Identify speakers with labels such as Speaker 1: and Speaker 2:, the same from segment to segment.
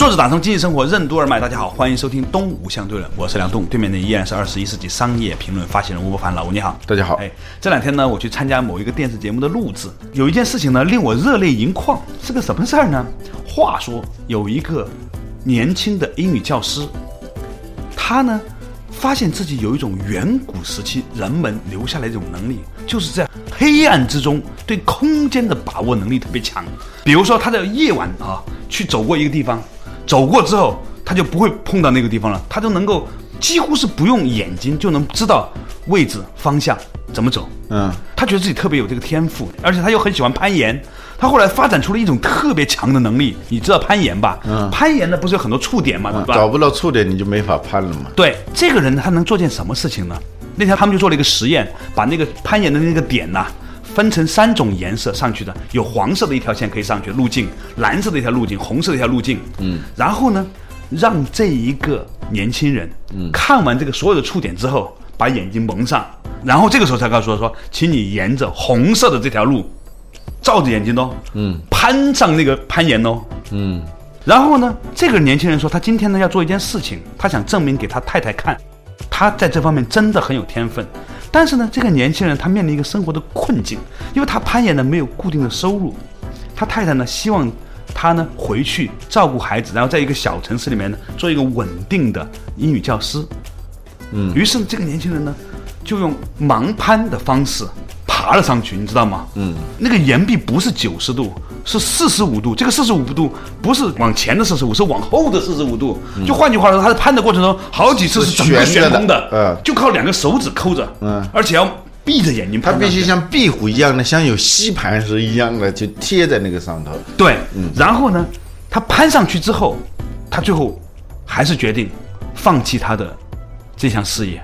Speaker 1: 坐着打通经济生活任督二脉，大家好，欢迎收听《东吴相对论》，我是梁栋，对面的依然是二十一世纪商业评论发起人吴伯凡，老吴你好，
Speaker 2: 大家好。
Speaker 1: 哎，这两天呢，我去参加某一个电视节目的录制，有一件事情呢令我热泪盈眶，是个什么事儿呢？话说有一个年轻的英语教师，他呢发现自己有一种远古时期人们留下来一种能力，就是在黑暗之中对空间的把握能力特别强。比如说他在夜晚啊去走过一个地方。走过之后，他就不会碰到那个地方了，他就能够几乎是不用眼睛就能知道位置、方向怎么走。嗯，他觉得自己特别有这个天赋，而且他又很喜欢攀岩。他后来发展出了一种特别强的能力，你知道攀岩吧？嗯，攀岩呢不是有很多触点嘛，对吧？
Speaker 2: 找不到触点你就没法攀了嘛。
Speaker 1: 对，这个人他能做件什么事情呢？那天他们就做了一个实验，把那个攀岩的那个点呐。分成三种颜色上去的，有黄色的一条线可以上去路径，蓝色的一条路径，红色的一条路径。嗯，然后呢，让这一个年轻人，嗯，看完这个所有的触点之后，把眼睛蒙上，然后这个时候才告诉他说，请你沿着红色的这条路，照着眼睛哦，嗯，攀上那个攀岩哦，嗯，然后呢，这个年轻人说，他今天呢要做一件事情，他想证明给他太太看，他在这方面真的很有天分。但是呢，这个年轻人他面临一个生活的困境，因为他攀岩呢没有固定的收入，他太太呢希望他呢回去照顾孩子，然后在一个小城市里面呢做一个稳定的英语教师。嗯，于是这个年轻人呢就用盲攀的方式。爬了上去，你知道吗？嗯，那个岩壁不是九十度，是四十五度。这个四十五度不是往前的四十五，是往后的四十五度。就换句话说，他在攀的过程中，好几次是整个悬空的，嗯，就靠两个手指抠着，嗯，而且要闭着眼睛。
Speaker 2: 他必须像壁虎一样的，像有吸盘是一样的，就贴在那个上头。
Speaker 1: 对，嗯，然后呢，他攀上去之后，他最后还是决定放弃他的这项事业。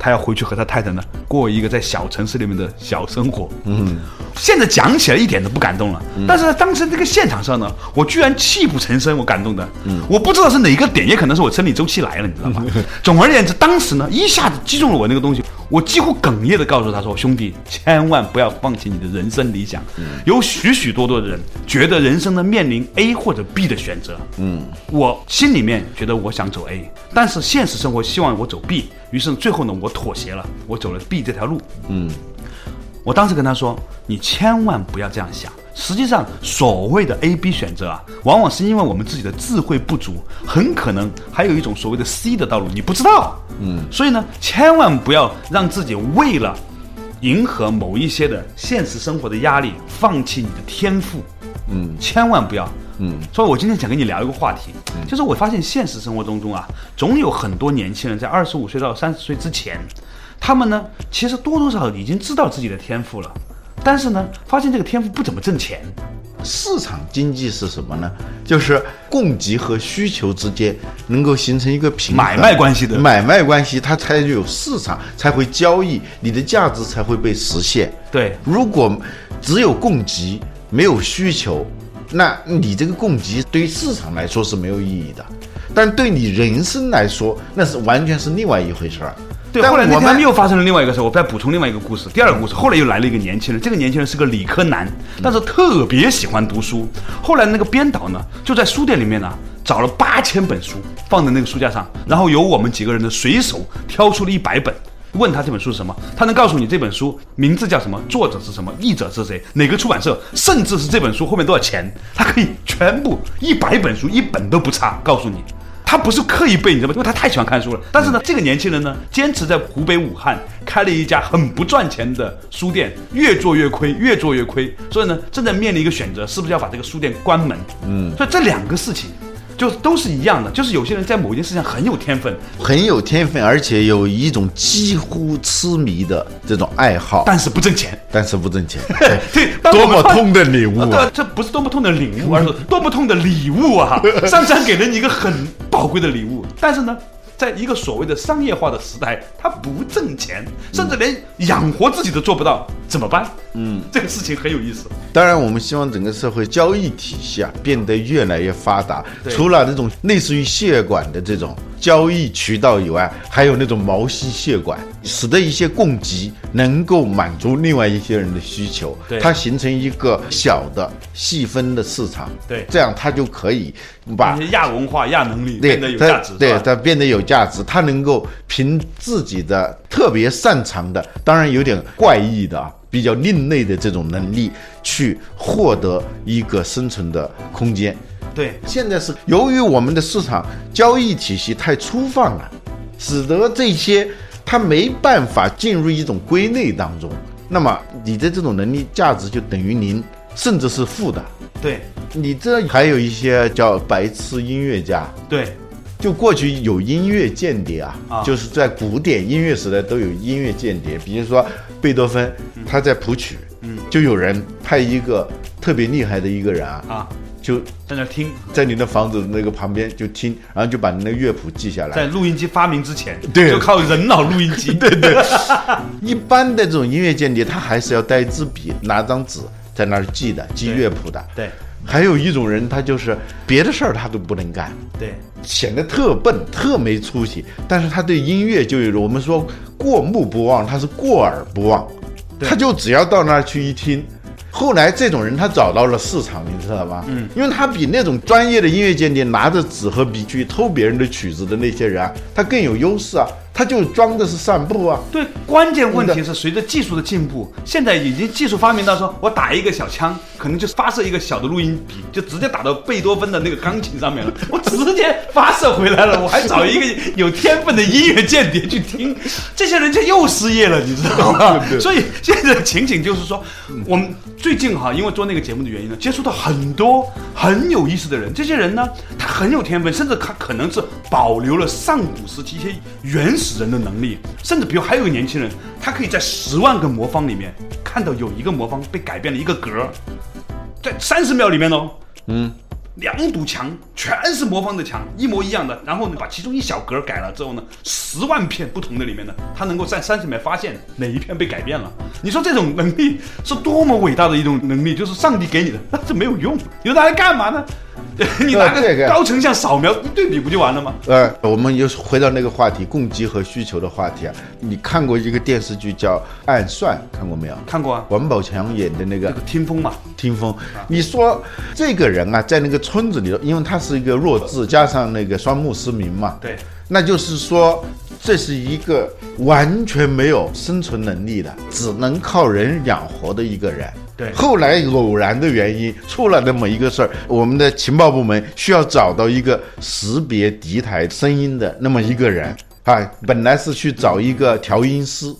Speaker 1: 他要回去和他太太呢过一个在小城市里面的小生活。嗯，现在讲起来一点都不感动了。但是当时这个现场上呢，我居然泣不成声，我感动的。嗯，我不知道是哪个点，也可能是我生理周期来了，你知道吗？总而言之，当时呢一下子击中了我那个东西。我几乎哽咽的告诉他说：“兄弟，千万不要放弃你的人生理想。有许许多多的人觉得人生呢面临 A 或者 B 的选择。嗯，我心里面觉得我想走 A，但是现实生活希望我走 B。于是最后呢，我妥协了，我走了 B 这条路。嗯，我当时跟他说：你千万不要这样想。”实际上，所谓的 A、B 选择啊，往往是因为我们自己的智慧不足，很可能还有一种所谓的 C 的道路，你不知道。嗯，所以呢，千万不要让自己为了迎合某一些的现实生活的压力，放弃你的天赋。嗯，千万不要。嗯，所以我今天想跟你聊一个话题，就是我发现现实生活当中啊，总有很多年轻人在二十五岁到三十岁之前，他们呢，其实多多少少已经知道自己的天赋了。但是呢，发现这个天赋不怎么挣钱。
Speaker 2: 市场经济是什么呢？就是供给和需求之间能够形成一个平
Speaker 1: 买卖关系的
Speaker 2: 买卖关系，它才有市场，才会交易，你的价值才会被实现。
Speaker 1: 对，
Speaker 2: 如果只有供给没有需求，那你这个供给对于市场来说是没有意义的，但对你人生来说，那是完全是另外一回事儿。
Speaker 1: 对，后来我们又发生了另外一个事，我再补充另外一个故事。第二个故事，后来又来了一个年轻人，这个年轻人是个理科男，但是特别喜欢读书。后来那个编导呢，就在书店里面呢，找了八千本书放在那个书架上，然后由我们几个人呢随手挑出了一百本，问他这本书是什么，他能告诉你这本书名字叫什么，作者是什么，译者是谁，哪个出版社，甚至是这本书后面多少钱，他可以全部一百本书一本都不差告诉你。他不是刻意背，你知道吗？因为他太喜欢看书了。但是呢，这个年轻人呢，坚持在湖北武汉开了一家很不赚钱的书店，越做越亏，越做越亏。所以呢，正在面临一个选择，是不是要把这个书店关门？嗯，所以这两个事情，就都是一样的，就是有些人在某一件事情上很有天分，
Speaker 2: 很有天分，而且有一种几乎痴迷的这种爱好，
Speaker 1: 但是不挣钱。
Speaker 2: 但是不挣钱，
Speaker 1: 对，当
Speaker 2: 多么痛的领悟啊！
Speaker 1: 对，这不是多么痛的领悟，而是多么痛的礼物啊！上山给了你一个很宝贵的礼物，但是呢，在一个所谓的商业化的时代，它不挣钱，甚至连养活自己都做不到，怎么办？嗯，这个事情很有意思。
Speaker 2: 当然，我们希望整个社会交易体系啊变得越来越发达。除了那种类似于血管的这种交易渠道以外，还有那种毛细血管，使得一些供给能够满足另外一些人的需求。
Speaker 1: 对
Speaker 2: 它形成一个小的细分的市场。
Speaker 1: 对
Speaker 2: 这样它就可以把
Speaker 1: 亚文化、亚能力变得有价值，
Speaker 2: 对它变得有价值，它能够凭自己的特别擅长的，当然有点怪异的啊，比较另类的这种能力，去获得一个生存的空间。
Speaker 1: 对
Speaker 2: 现在是由于我们的市场交易体系太粗放了，使得这些它没办法进入一种归类当中，那么你的这种能力价值就等于零，甚至是负的。
Speaker 1: 对。
Speaker 2: 你这还有一些叫白痴音乐家，
Speaker 1: 对。
Speaker 2: 就过去有音乐间谍啊，
Speaker 1: 啊。
Speaker 2: 就是在古典音乐时代都有音乐间谍，比如说贝多芬，他在谱曲，嗯，就有人派一个特别厉害的一个人啊，
Speaker 1: 啊，
Speaker 2: 就
Speaker 1: 在那听，
Speaker 2: 在你的房子那个旁边就听，然后就把你的乐谱记下来。
Speaker 1: 在录音机发明之前，
Speaker 2: 对。
Speaker 1: 就靠人脑录音机，对 对，
Speaker 2: 一般的这种音乐间谍，他还是要带一支笔，拿张纸在那儿记的，记乐谱的。
Speaker 1: 对。
Speaker 2: 还有一种人，他就是别的事儿他都不能干，
Speaker 1: 对。
Speaker 2: 显得特笨、特没出息，但是他对音乐就有我们说过目不忘，他是过耳不忘，他就只要到那儿去一听。后来这种人他找到了市场，你知道吧？嗯，因为他比那种专业的音乐鉴定拿着纸和笔去偷别人的曲子的那些人啊，他更有优势啊，他就装的是散步啊。
Speaker 1: 对，关键问题是随着技术的进步，现在已经技术发明到说，我打一个小枪，可能就发射一个小的录音笔，就直接打到贝多芬的那个钢琴上面了，我直接发射回来了，我还找一个有天分的音乐间谍去听，这些人就又失业了，你知道吗？所以现在的情景就是说，我们最近哈，因为做那个节目的原因呢，接触到很多很有意思的人，这些人呢，他很有天分，甚至他可能是保留了上古时期一些原始人的能力，甚至比如还有个年轻人，他可以在十万个魔方里面看到有一个魔方被改变了一个格儿，在三十秒里面哦，嗯。两堵墙全是魔方的墙，一模一样的。然后呢，把其中一小格改了之后呢，十万片不同的里面呢，他能够在三十秒发现哪一片被改变了。你说这种能力是多么伟大的一种能力，就是上帝给你的，那这没有用，你说它来干嘛呢？你拿
Speaker 2: 个
Speaker 1: 个高成像扫描一对比不就完了吗？
Speaker 2: 呃，我们又回到那个话题，供给和需求的话题啊。你看过一个电视剧叫《暗算》，看过没有？
Speaker 1: 看过啊，
Speaker 2: 王宝强演的那个
Speaker 1: 这个听风嘛，
Speaker 2: 听风，你说这个人啊，在那个村子里头，因为他是一个弱智，加上那个双目失明嘛，
Speaker 1: 对，
Speaker 2: 那就是说，这是一个完全没有生存能力的，只能靠人养活的一个人。
Speaker 1: 对
Speaker 2: 后来偶然的原因出了那么一个事儿，我们的情报部门需要找到一个识别敌台声音的那么一个人啊，本来是去找一个调音师。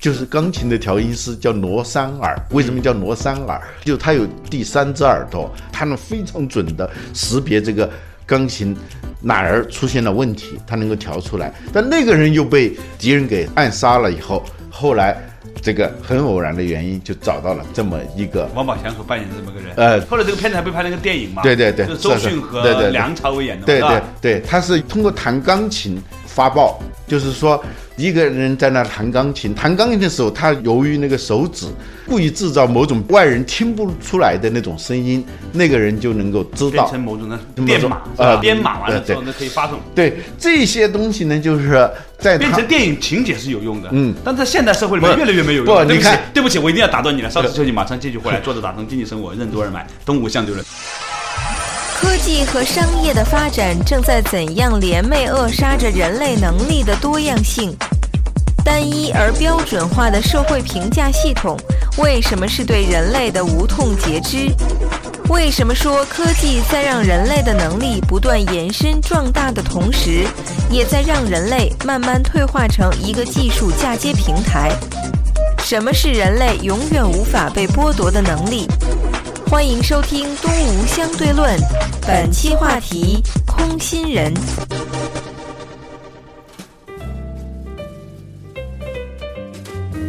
Speaker 2: 就是钢琴的调音师叫罗三耳，为什么叫罗三耳？就他有第三只耳朵，他能非常准的识别这个钢琴哪儿出现了问题，他能够调出来。但那个人又被敌人给暗杀了以后，后来这个很偶然的原因就找到了这么一个
Speaker 1: 王宝强所扮演的这么个人。
Speaker 2: 呃
Speaker 1: 后来这个片子还被拍了个电影嘛？
Speaker 2: 对对对
Speaker 1: 就是周迅和梁朝伟演的嘛，
Speaker 2: 对对对，他是通过弹钢琴发报，就是说一个人在那弹钢琴，弹钢琴的时候，他由于那个手指故意制造某种外人听不出来的那种声音，那个人就能够知道
Speaker 1: 变成。某种的编码，
Speaker 2: 呃
Speaker 1: 编码完了之后
Speaker 2: 对
Speaker 1: 呢，可以发送。
Speaker 2: 对这些东西呢，就是在
Speaker 1: 变成电影情节是有用的，
Speaker 2: 嗯
Speaker 1: 但在现代社会里面越来越没有用。不
Speaker 2: 你看，
Speaker 1: 对不起，我一定要打断你了。稍事休息，马上继续回来。坐着打通经济生活，任督二脉，东吴相对论。
Speaker 3: 科技和商业的发展正在怎样联袂扼杀着人类能力的多样性？单一而标准化的社会评价系统为什么是对人类的无痛截肢？为什么说科技在让人类的能力不断延伸壮大的同时，也在让人类慢慢退化成一个技术嫁接平台？什么是人类永远无法被剥夺的能力？欢迎收听《东吴相对论》，本期话题：空心人。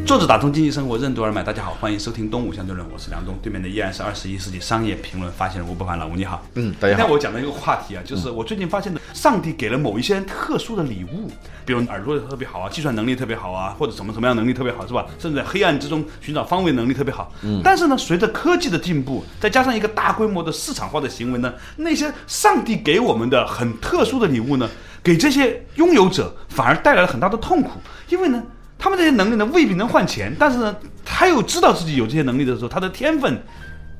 Speaker 1: 作者打通经济生活任督二脉，大家好，欢迎收听《东吴相对论》，我是梁东，对面的依然是二十一世纪商业评论发现人吴伯凡，老吴你好。
Speaker 2: 嗯，大家好。
Speaker 1: 那我讲的一个话题啊，就是我最近发现的，上帝给了某一些人特殊的礼物，比如耳朵特别好啊，计算能力特别好啊，或者什么什么样能力特别好，是吧？甚至在黑暗之中寻找方位能力特别好。嗯。但是呢，随着科技的进步，再加上一个大规模的市场化的行为呢，那些上帝给我们的很特殊的礼物呢，给这些拥有者反而带来了很大的痛苦，因为呢。他们这些能力呢，未必能换钱，但是呢，他又知道自己有这些能力的时候，他的天分，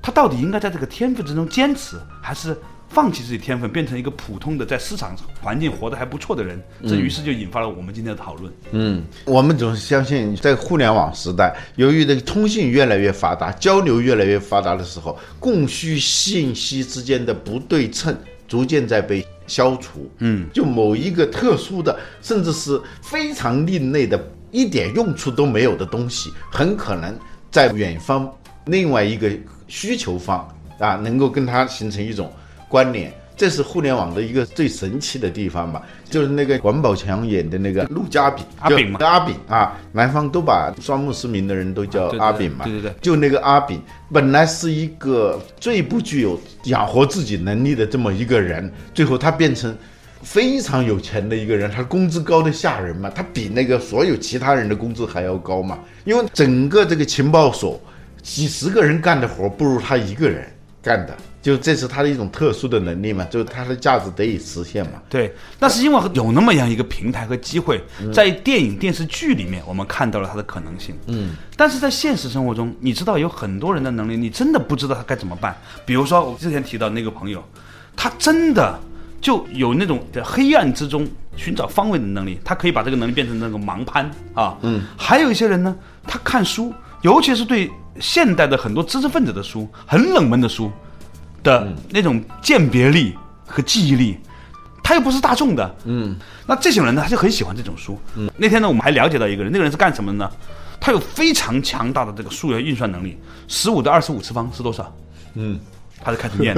Speaker 1: 他到底应该在这个天分之中坚持，还是放弃自己天分，变成一个普通的在市场环境活得还不错的人？这于是就引发了我们今天的讨论。
Speaker 2: 嗯，我们总是相信，在互联网时代，由于这个通信越来越发达，交流越来越发达的时候，供需信息之间的不对称逐渐在被消除。嗯，就某一个特殊的，甚至是非常另类的。一点用处都没有的东西，很可能在远方另外一个需求方啊，能够跟它形成一种关联。这是互联网的一个最神奇的地方吧？就是那个王宝强演的那个陆家炳
Speaker 1: 阿炳嘛，
Speaker 2: 阿炳啊，南方都把双目失明的人都叫阿炳嘛。
Speaker 1: 对对对，
Speaker 2: 就那个阿炳，本来是一个最不具有养活自己能力的这么一个人，最后他变成。非常有钱的一个人，他工资高的吓人嘛，他比那个所有其他人的工资还要高嘛，因为整个这个情报所几十个人干的活不如他一个人干的，就这是他的一种特殊的能力嘛，就是他的价值得以实现嘛。
Speaker 1: 对，那是因为有那么样一个平台和机会，在电影电视剧里面我们看到了他的可能性。嗯，但是在现实生活中，你知道有很多人的能力，你真的不知道他该怎么办。比如说我之前提到那个朋友，他真的。就有那种在黑暗之中寻找方位的能力，他可以把这个能力变成那个盲攀啊。嗯，还有一些人呢，他看书，尤其是对现代的很多知识分子的书，很冷门的书的那种鉴别力和记忆力，他又不是大众的。嗯，那这种人呢，他就很喜欢这种书。嗯，那天呢，我们还了解到一个人，那个人是干什么的呢？他有非常强大的这个数学运算能力，十五的二十五次方是多少？嗯。他就开始念，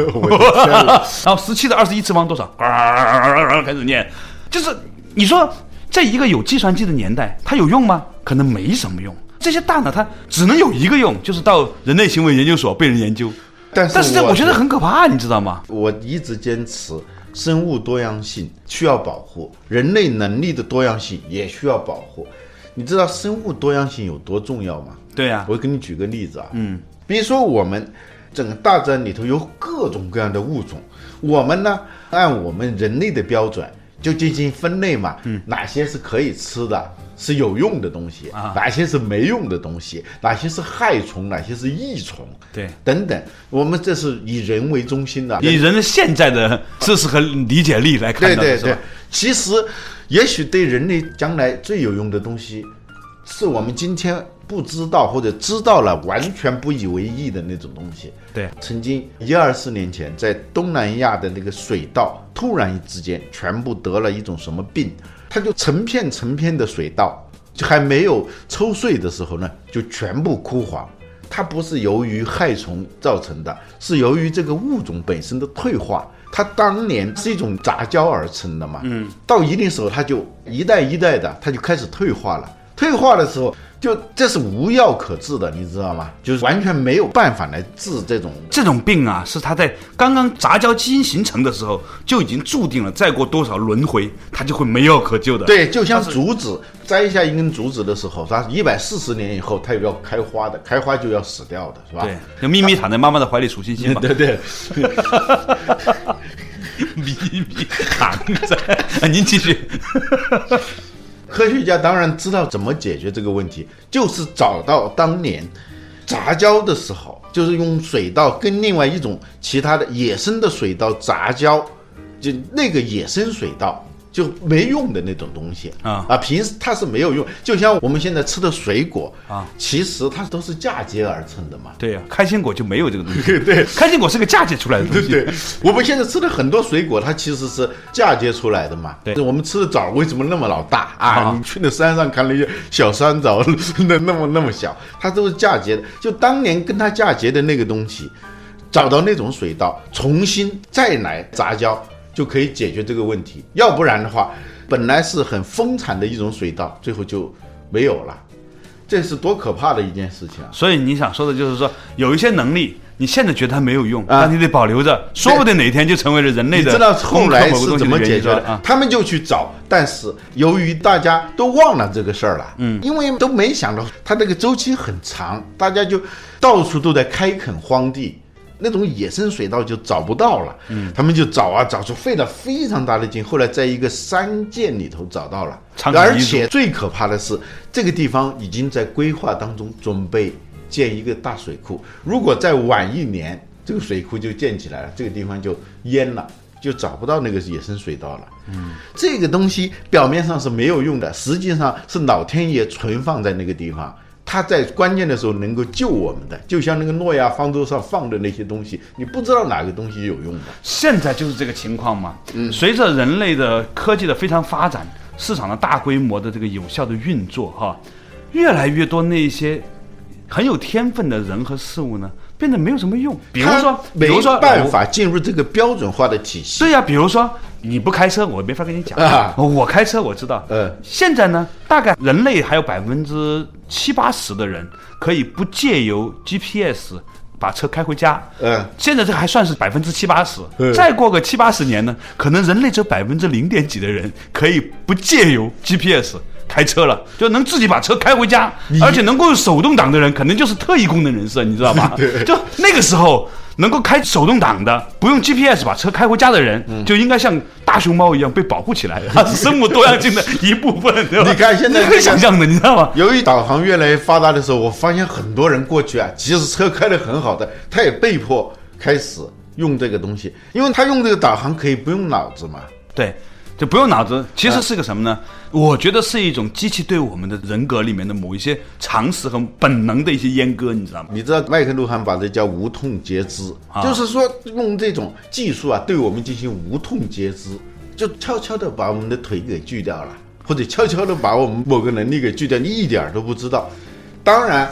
Speaker 1: 然后十七的二十一次方多少？开始念，就是你说在一个有计算机的年代，它有用吗？可能没什么用。这些大脑它只能有一个用，就是到人类行为研究所被人研究。
Speaker 2: 但是，
Speaker 1: 但是这我觉得很可怕，你知道吗？
Speaker 2: 我一直坚持生物多样性需要保护，人类能力的多样性也需要保护。你知道生物多样性有多重要吗？
Speaker 1: 对呀，
Speaker 2: 我给你举个例子啊，嗯，比如说我们。整个大自然里头有各种各样的物种，我们呢按我们人类的标准就进行分类嘛，嗯，哪些是可以吃的，是有用的东西啊，哪些是没用的东西，哪些是害虫，哪些是益虫，
Speaker 1: 对，
Speaker 2: 等等，我们这是以人为中心的，
Speaker 1: 以人的现在的知识和理解力来看
Speaker 2: 的，对对对，其实也许对人类将来最有用的东西，是我们今天。不知道或者知道了，完全不以为意的那种东西。
Speaker 1: 对，
Speaker 2: 曾经一二十年前，在东南亚的那个水稻，突然之间全部得了一种什么病，它就成片成片的水稻，就还没有抽穗的时候呢，就全部枯黄。它不是由于害虫造成的，是由于这个物种本身的退化。它当年是一种杂交而成的嘛，嗯，到一定时候，它就一代一代的，它就开始退化了。退化的时候。就这是无药可治的，你知道吗？就是完全没有办法来治这种
Speaker 1: 这种病啊，是他在刚刚杂交基因形成的时候就已经注定了，再过多少轮回，他就会没药可救的。
Speaker 2: 对，就像竹子摘下一根竹子的时候，它一百四十年以后它又要开花的，开花就要死掉的，是吧？
Speaker 1: 对，就咪咪躺在妈妈的怀里数星星嘛。
Speaker 2: 对对。
Speaker 1: 咪咪躺在，您继续。
Speaker 2: 科学家当然知道怎么解决这个问题，就是找到当年杂交的时候，就是用水稻跟另外一种其他的野生的水稻杂交，就那个野生水稻。就没用的那种东西啊啊！平时它是没有用，就像我们现在吃的水果啊，其实它都是嫁接而成的嘛。
Speaker 1: 对呀，开心果就没有这个东西。
Speaker 2: 对，
Speaker 1: 开心果是个嫁接出来的东西。
Speaker 2: 对，我们现在吃的很多水果，它其实是嫁接出来的嘛。
Speaker 1: 对，
Speaker 2: 我们吃的枣为什么那么老大啊？你去那山上看那些小山枣，那那么那么小，它都是嫁接的。就当年跟它嫁接的那个东西。找到那种水稻，重新再来杂交，就可以解决这个问题。要不然的话，本来是很丰产的一种水稻，最后就没有了，这是多可怕的一件事情啊！
Speaker 1: 所以你想说的就是说，有一些能力，你现在觉得它没有用，
Speaker 2: 啊
Speaker 1: 但你得保留着，说不定哪天就成为了人类的
Speaker 2: 你知道后来是怎么解决的？
Speaker 1: 啊？
Speaker 2: 他们就去找，但是由于大家都忘了这个事儿了，嗯，因为都没想到它这个周期很长，大家就到处都在开垦荒地。那种野生水稻就找不到了，嗯，他们就找啊找，出费了非常大的劲，后来在一个山涧里头找到了，而且最可怕的是，这个地方已经在规划当中准备建一个大水库，如果再晚一年，这个水库就建起来了，这个地方就淹了。就找不到那个野生水稻了。嗯，这个东西表面上是没有用的，实际上是老天爷存放在那个地方，它在关键的时候能够救我们的，就像那个诺亚方舟上放的那些东西，你不知道哪个东西有用的。
Speaker 1: 现在就是这个情况嘛。
Speaker 2: 嗯
Speaker 1: 随着人类的科技的非常发展，市场的大规模的这个有效的运作，哈，越来越多那些很有天分的人和事物呢，变得没有什么用。比如说，比如说
Speaker 2: 办法进入这个标准化的体系。
Speaker 1: 对呀、比如说你不开车，我没法跟你讲
Speaker 2: 啊
Speaker 1: 我开车我知道。
Speaker 2: 嗯
Speaker 1: 现在呢，大概人类还有百分之七八十的人可以不借由 GPS 把车开回家。
Speaker 2: 嗯。
Speaker 1: 现在这还算是百分之七八十。
Speaker 2: 嗯，
Speaker 1: 再过个七八十年呢，可能人类只有百分之零点几的人可以不借由 GPS 开车了，就能自己把车开回家，而且能够用手动挡的人，可能就是特异功能人士，你知道吗？就那个时候。能够开手动挡的，不用 GPS 把车开回家的人，
Speaker 2: 嗯
Speaker 1: 就应该像大熊猫一样被保护起来，它 是生物多样性的一部分，对吧？
Speaker 2: 你看现在
Speaker 1: 你可以想象的，你知道吗？
Speaker 2: 由于导航越来越发达的时候，我发现很多人过去啊，即使车开得很好的，他也被迫开始用这个东西，因为他用这个导航可以不用脑子嘛。
Speaker 1: 对，就不用脑子，其实是个什么呢？我觉得是一种机器对我们的人格里面的某一些常识和本能的一些阉割，你知道吗？
Speaker 2: 你知道麦克路汉把这叫无痛截肢，
Speaker 1: 啊
Speaker 2: 就是说用这种技术啊，对我们进行无痛截肢，就悄悄的把我们的腿给锯掉了，或者悄悄的把我们某个能力给锯掉，你一点儿都不知道。当然，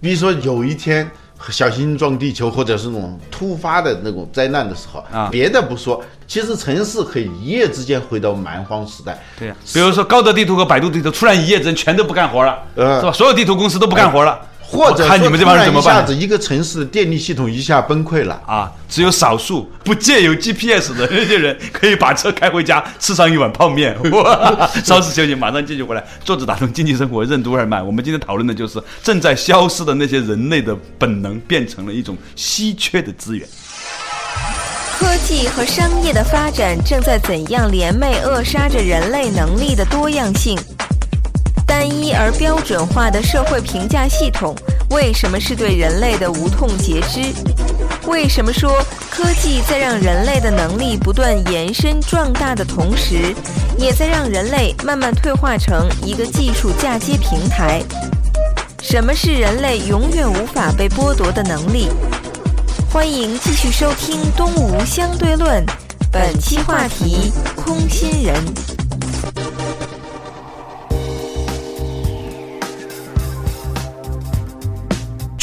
Speaker 2: 比如说有一天小心撞地球，或者是那种突发的那种灾难的时候
Speaker 1: 啊
Speaker 2: 别的不说，其实城市可以一夜之间回到蛮荒时代。
Speaker 1: 对呀、比如说高德地图和百度地图突然一夜之间全都不干活了，
Speaker 2: 呃
Speaker 1: 是吧？所有地图公司都不干活了，
Speaker 2: 或者
Speaker 1: 看你们这帮人怎么办
Speaker 2: 说突然一下子一个城市的电力系统一下崩溃了。
Speaker 1: 啊？只有少数不借由 GPS 的那些人可以把车开回家，吃上一碗泡面。哇！稍事休息，马上继续回来。坐着打通经济生活任督二脉。我们今天讨论的就是正在消失的那些人类的本能，变成了一种稀缺的资源。
Speaker 3: 科技和商业的发展正在怎样联袂扼杀着人类能力的多样性？单一而标准化的社会评价系统为什么是对人类的无痛截肢？为什么说科技在让人类的能力不断延伸壮大的同时，也在让人类慢慢退化成一个技术嫁接平台？什么是人类永远无法被剥夺的能力？欢迎继续收听《东吴相对论》，本期话题：空心人。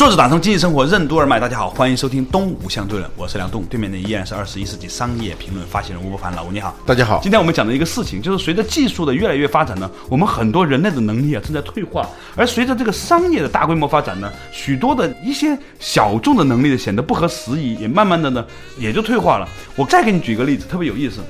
Speaker 1: 坐着打通经济生活任督二脉，大家好，欢迎收听《东吴相对论》，我是梁栋，对面的依然是二十一世纪商业评论发行人吴伯凡，老吴你好。
Speaker 2: 大家好，
Speaker 1: 今天我们讲的一个事情，就是随着技术的越来越发展呢，我们很多人类的能力啊正在退化，而随着这个商业的大规模发展呢，许多的一些小众的能力显得不合时宜，也慢慢的呢也就退化了。我再给你举个例子，特别有意思，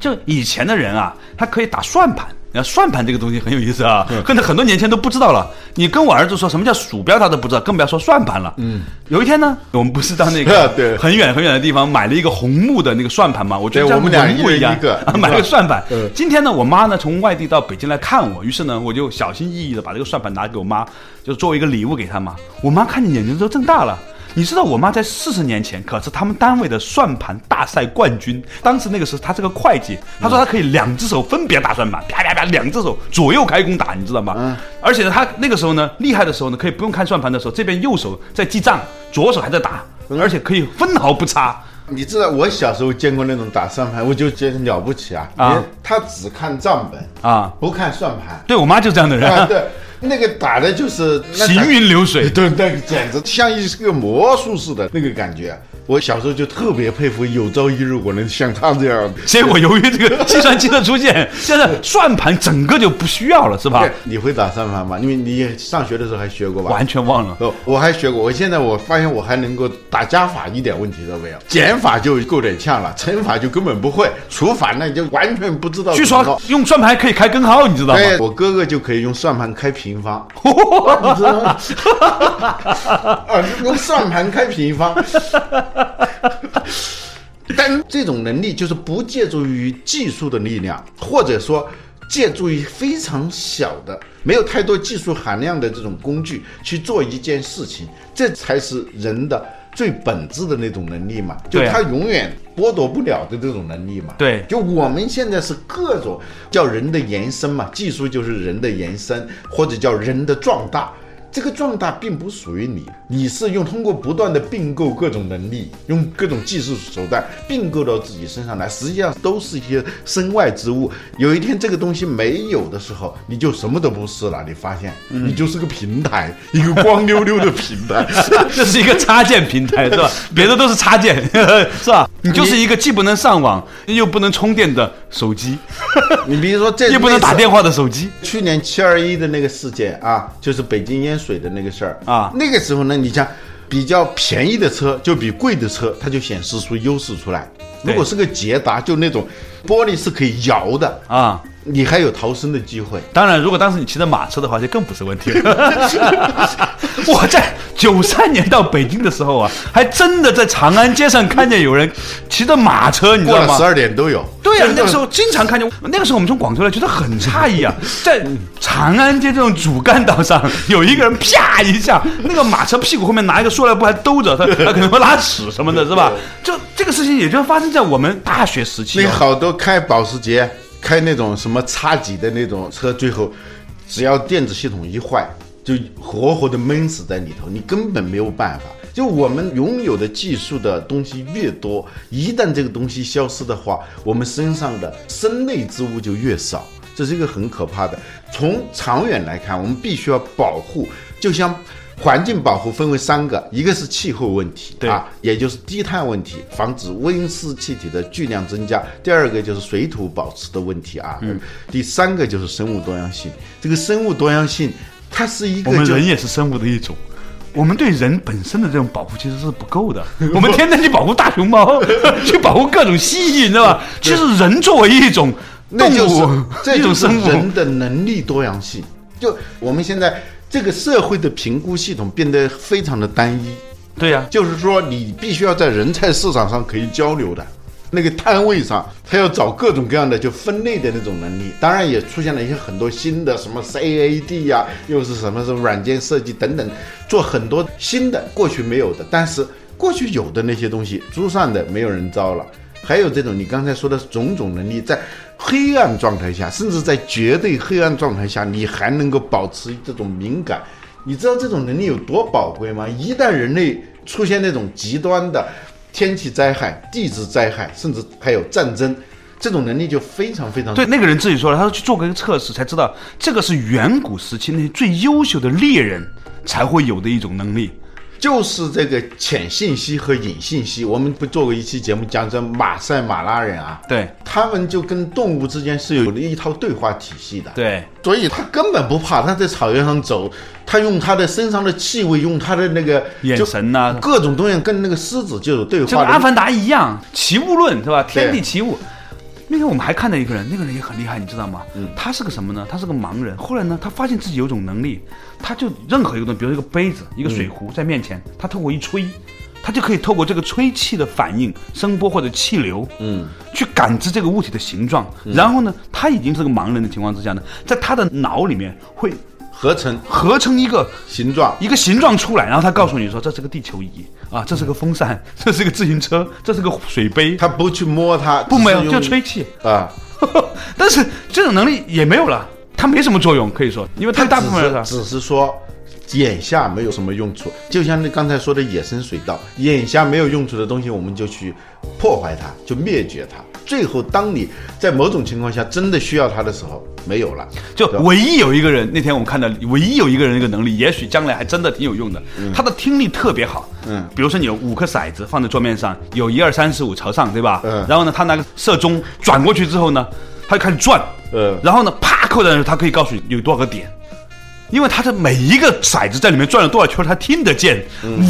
Speaker 1: 就以前的人啊，他可以打算盘。你看算盘这个东西很有意思啊，可能很多年前都不知道了。你跟我儿子说什么叫鼠标，他都不知道，更不要说算盘了。嗯，有一天呢，我们不是到那个 很远很远的地方买了一个红木的那个算盘嘛，我觉得
Speaker 2: 对我们俩一
Speaker 1: 样 买了个算盘
Speaker 2: 嗯。
Speaker 1: 今天呢，我妈呢从外地到北京来看我，于是呢，我就小心翼翼的把这个算盘拿给我妈，就作为一个礼物给她嘛。我妈看见眼睛都睁大了。你知道我妈在四十年前可是他们单位的算盘大赛冠军。当时那个时候她是个会计，她说她可以两只手分别打算盘，啪啪啪，两只手左右开弓打，你知道吗？
Speaker 2: 嗯
Speaker 1: 而且呢，她那个时候呢厉害的时候呢，可以不用看算盘的时候，这边右手在记账，左手还在打，而且可以分毫不差。
Speaker 2: 你知道我小时候见过那种打算盘，我就觉得了不起啊！
Speaker 1: 啊
Speaker 2: 他只看账本
Speaker 1: 啊
Speaker 2: 不看算盘。
Speaker 1: 对我妈就这样的人。
Speaker 2: 啊，对，那个打的就是
Speaker 1: 行云流水。
Speaker 2: 对，那个简直像一个魔术似的那个感觉。我小时候就特别佩服，有朝一日我能像他这样。
Speaker 1: 结果由于这个计算机的出现，现在算盘整个就不需要了，是吧
Speaker 2: 对？你会打算盘吗？因为你上学的时候还学过吧？
Speaker 1: 完全忘了。
Speaker 2: 哦，我还学过。我现在我发现我还能够打加法，一点问题都没有。减法就够点呛了，乘法就根本不会，除法那就完全不知道
Speaker 1: 据。说用算盘可以开根号，你知道吗？
Speaker 2: 对，我哥哥就可以用算盘开平平方，你知道吗？啊，用算盘开平方。但这种能力就是不借助于技术的力量，或者说借助于非常小的、没有太多技术含量的这种工具去做一件事情，这才是人的最本质的那种能力嘛。就他永远剥夺不了的这种能力嘛。
Speaker 1: 对
Speaker 2: 就我们现在是各种叫人的延伸嘛，技术就是人的延伸，或者叫人的壮大。这个壮大并不属于你，你是用通过不断的并购各种能力，用各种技术手段并购到自己身上来，实际上都是一些身外之物。有一天这个东西没有的时候，你就什么都不是了。你发现，你就是个平台，一个光溜溜的平台。
Speaker 1: 这是一个插件平台，是吧？别的都是插件，是吧？你就是一个既不能上网又不能充电的手机，
Speaker 2: 你比如说这
Speaker 1: 又不能打电话的手机。
Speaker 2: 去年七二一的那个事件啊，就是北京淹水的那个事儿
Speaker 1: 啊
Speaker 2: 那个时候呢，你像比较便宜的车就比贵的车，它就显示出优势出来。如果是个捷达，就那种玻璃是可以摇的，
Speaker 1: 啊，
Speaker 2: 你还有逃生的机会。
Speaker 1: 当然，如果当时你骑着马车的话，就更不是问题了。我在九三年到北京的时候啊，还真的在长安街上看见有人骑着马车，你知道吗
Speaker 2: 十？二点都有。
Speaker 1: 对呀、那个时候经常看见。那个时候我们从广州来，觉得很诧异啊，在长安街这种主干道上，有一个人啪一下，那个马车屁股后面拿一个塑料布还兜着，他 他可能会拉屎什么的，是吧？就这个事情，也就发生在我们大学时期、哦。
Speaker 2: 那好多开保时捷、开那种什么叉几的那种车，最后只要电子系统一坏，就活活的闷死在里头，你根本没有办法。就我们拥有的技术的东西越多，一旦这个东西消失的话，我们身上的身内之物就越少，这是一个很可怕的。从长远来看，我们必须要保护，就像。环境保护分为三个，一个是气候问题，
Speaker 1: 对
Speaker 2: 啊，也就是低碳问题，防止温室气体的巨量增加；第二个就是水土保持的问题啊，
Speaker 1: 嗯
Speaker 2: 第三个就是生物多样性。这个生物多样性，它是一个
Speaker 1: 我们人也是生物的一种。我们对人本身的这种保护其实是不够的，我们天天去保护大熊猫，去保护各种蜥蜴，你知道吧？其实人作为一种动
Speaker 2: 那就是
Speaker 1: 物，
Speaker 2: 这就是
Speaker 1: 一种生物，
Speaker 2: 人的能力多样性。就我们现在这个社会的评估系统变得非常的单一，
Speaker 1: 对呀、
Speaker 2: 就是说你必须要在人才市场上可以交流的。那个摊位上，他要找各种各样的就分类的那种能力，当然也出现了一些很多新的什么 CAD 呀、又是什么什么软件设计等等，做很多新的过去没有的，但是过去有的那些东西，珠算的没有人招了。还有这种你刚才说的种种能力，在黑暗状态下，甚至在绝对黑暗状态下，你还能够保持这种敏感。你知道这种能力有多宝贵吗？一旦人类出现那种极端的天气灾害、地质灾害，甚至还有战争，这种能力就非常非常
Speaker 1: 对，那个人自己说了，他说去做过一个测试，才知道这个是远古时期那些最优秀的猎人才会有的一种能力。
Speaker 2: 就是这个潜信息和隐信息。我们不做过一期节目讲这马赛马拉人啊，
Speaker 1: 对
Speaker 2: 他们就跟动物之间是有一套对话体系的。
Speaker 1: 对，
Speaker 2: 所以他根本不怕，他在草原上走，他用他的身上的气味，用他的那个
Speaker 1: 眼
Speaker 2: 就
Speaker 1: 神呐
Speaker 2: 各种东西跟那个狮子就有对话的。
Speaker 1: 就跟阿凡达一样，奇物论是吧？天地
Speaker 2: 对
Speaker 1: 齐物。那天我们还看到一个人，那个人也很厉害，你知道吗？
Speaker 2: 嗯
Speaker 1: 他是个什么呢？他是个盲人。后来呢，他发现自己有种能力，他就任何一个东西，比如一个杯子、一个水壶在面前，他透过一吹，他就可以透过这个吹气的反应，声波或者气流，嗯，去感知这个物体的形状。然后呢，他已经是个盲人的情况之下呢，在他的脑里面会
Speaker 2: 合成
Speaker 1: 合成一个
Speaker 2: 形状，
Speaker 1: 一个形状出来，然后他告诉你说这是个地球仪啊，这是个风扇，这是个自行车，这是个水杯，
Speaker 2: 他不去摸它，
Speaker 1: 不没有就吹气，
Speaker 2: 啊。
Speaker 1: 但是这种能力也没有了，它没什么作用，可以说，因为它大部分
Speaker 2: 只是只是说，眼下没有什么用处，就像那刚才说的野生水稻，眼下没有用处的东西，我们就去破坏它，就灭绝它。最后当你在某种情况下真的需要它的时候，没有了。
Speaker 1: 就唯一有一个人，那天我们看到，唯一有一个人那个能力，也许将来还真的挺有用的。他的听力特别好。
Speaker 2: 嗯
Speaker 1: 比如说你有五颗骰子放在桌面上，有一二三四五朝上，对吧？
Speaker 2: 嗯
Speaker 1: 然后呢，他那个射钟转过去之后呢，他就开始转。
Speaker 2: 嗯
Speaker 1: 然后呢，啪扣在那儿，他可以告诉你有多少个点。因为他的每一个骰子在里面转了多少圈，他听得见。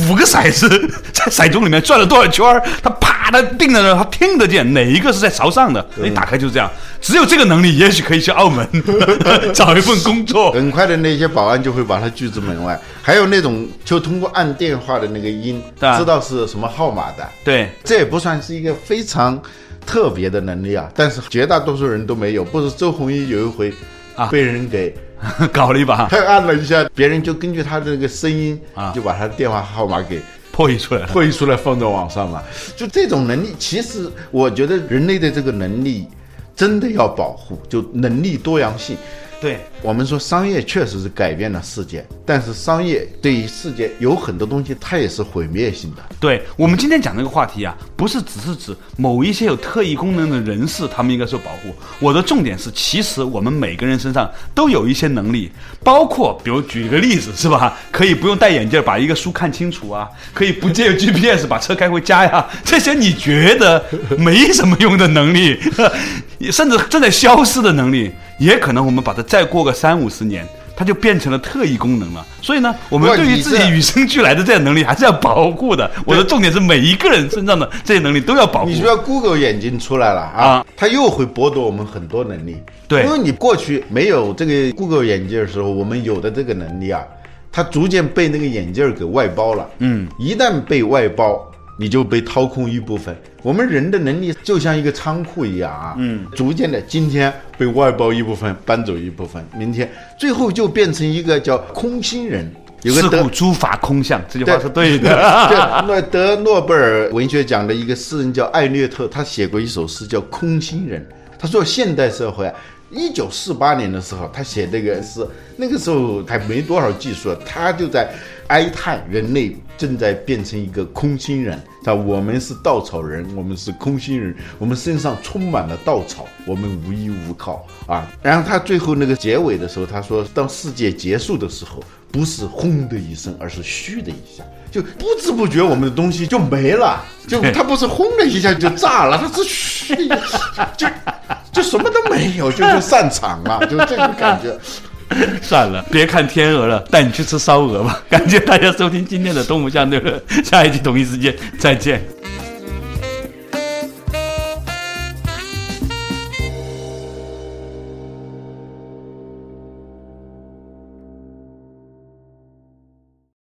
Speaker 1: 五个骰子 在骰盅里面转了多少圈，他啪，他定在那儿，他听得见哪一个是在朝上的。你打开就是这样，只有这个能力，也许可以去澳门 找一份工作。
Speaker 2: 很快的那些保安就会把他拒之门外。还有那种就通过按电话的那个音，
Speaker 1: 啊
Speaker 2: 知道是什么号码的，
Speaker 1: 对，
Speaker 2: 这也不算是一个非常特别的能力啊。但是绝大多数人都没有。不是周鸿祎有一回
Speaker 1: 啊
Speaker 2: 被人给
Speaker 1: 搞了一把，
Speaker 2: 他按了一下，别人就根据他的那个声音
Speaker 1: 啊
Speaker 2: 就把他的电话号码给
Speaker 1: 破译出来破
Speaker 2: 译出来放到网上嘛。就这种能力，其实我觉得人类的这个能力真的要保护，就能力多样性。
Speaker 1: 对，
Speaker 2: 我们说商业确实是改变了世界，但是商业对于世界有很多东西它也是毁灭性的。
Speaker 1: 对我们今天讲这个话题啊，不是只是指某一些有特异功能的人士，他们应该受保护。我的重点是，其实我们每个人身上都有一些能力，包括比如举一个例子是吧？可以不用戴眼镜把一个书看清楚啊，可以不借 GPS 把车开回家呀，这些你觉得没什么用的能力，甚至正在消失的能力，也可能我们把它再过个三五十年。它就变成了特异功能了，所以呢，我们对于自己与生俱来的这些能力还是要保护的。我的重点是每一个人身上的这些能力都要保护
Speaker 2: 你。说 Google 眼睛出来了啊
Speaker 1: 啊，
Speaker 2: 它又会剥夺我们很多能力。
Speaker 1: 对
Speaker 2: 因为你过去没有这个 Google 眼镜的时候，我们有的这个能力啊，它逐渐被那个眼镜儿给外包了。嗯，一旦被外包，你就被掏空一部分。我们人的能力就像一个仓库一样啊，嗯，逐渐的，今天被外包一部分，搬走一部分，明天最后就变成一个叫空心人。有个德
Speaker 1: 故诸法空相，这句话是对的。
Speaker 2: 对，那得诺贝尔文学奖的一个诗人叫艾略特，他写过一首诗叫《空心人》。他说现代社会啊，一九四八年的时候，他写这个诗，那个时候还没多少技术，他就在哀叹人类正在变成一个空心人。他我们是稻草人，我们是空心人，我们身上充满了稻草，我们无依无靠啊。然后他最后那个结尾的时候，他说，当世界结束的时候，不是轰的一声，而是嘘的一下。就不知不觉我们的东西就没了，就它不是轰的一下就炸了，它是嘘，就就什么都没有，就就散场了，就这种感觉。
Speaker 1: 算了，别看天鹅了，带你去吃烧鹅吧。感谢大家收听今天的《动物相对论》，下一期同一时间再见。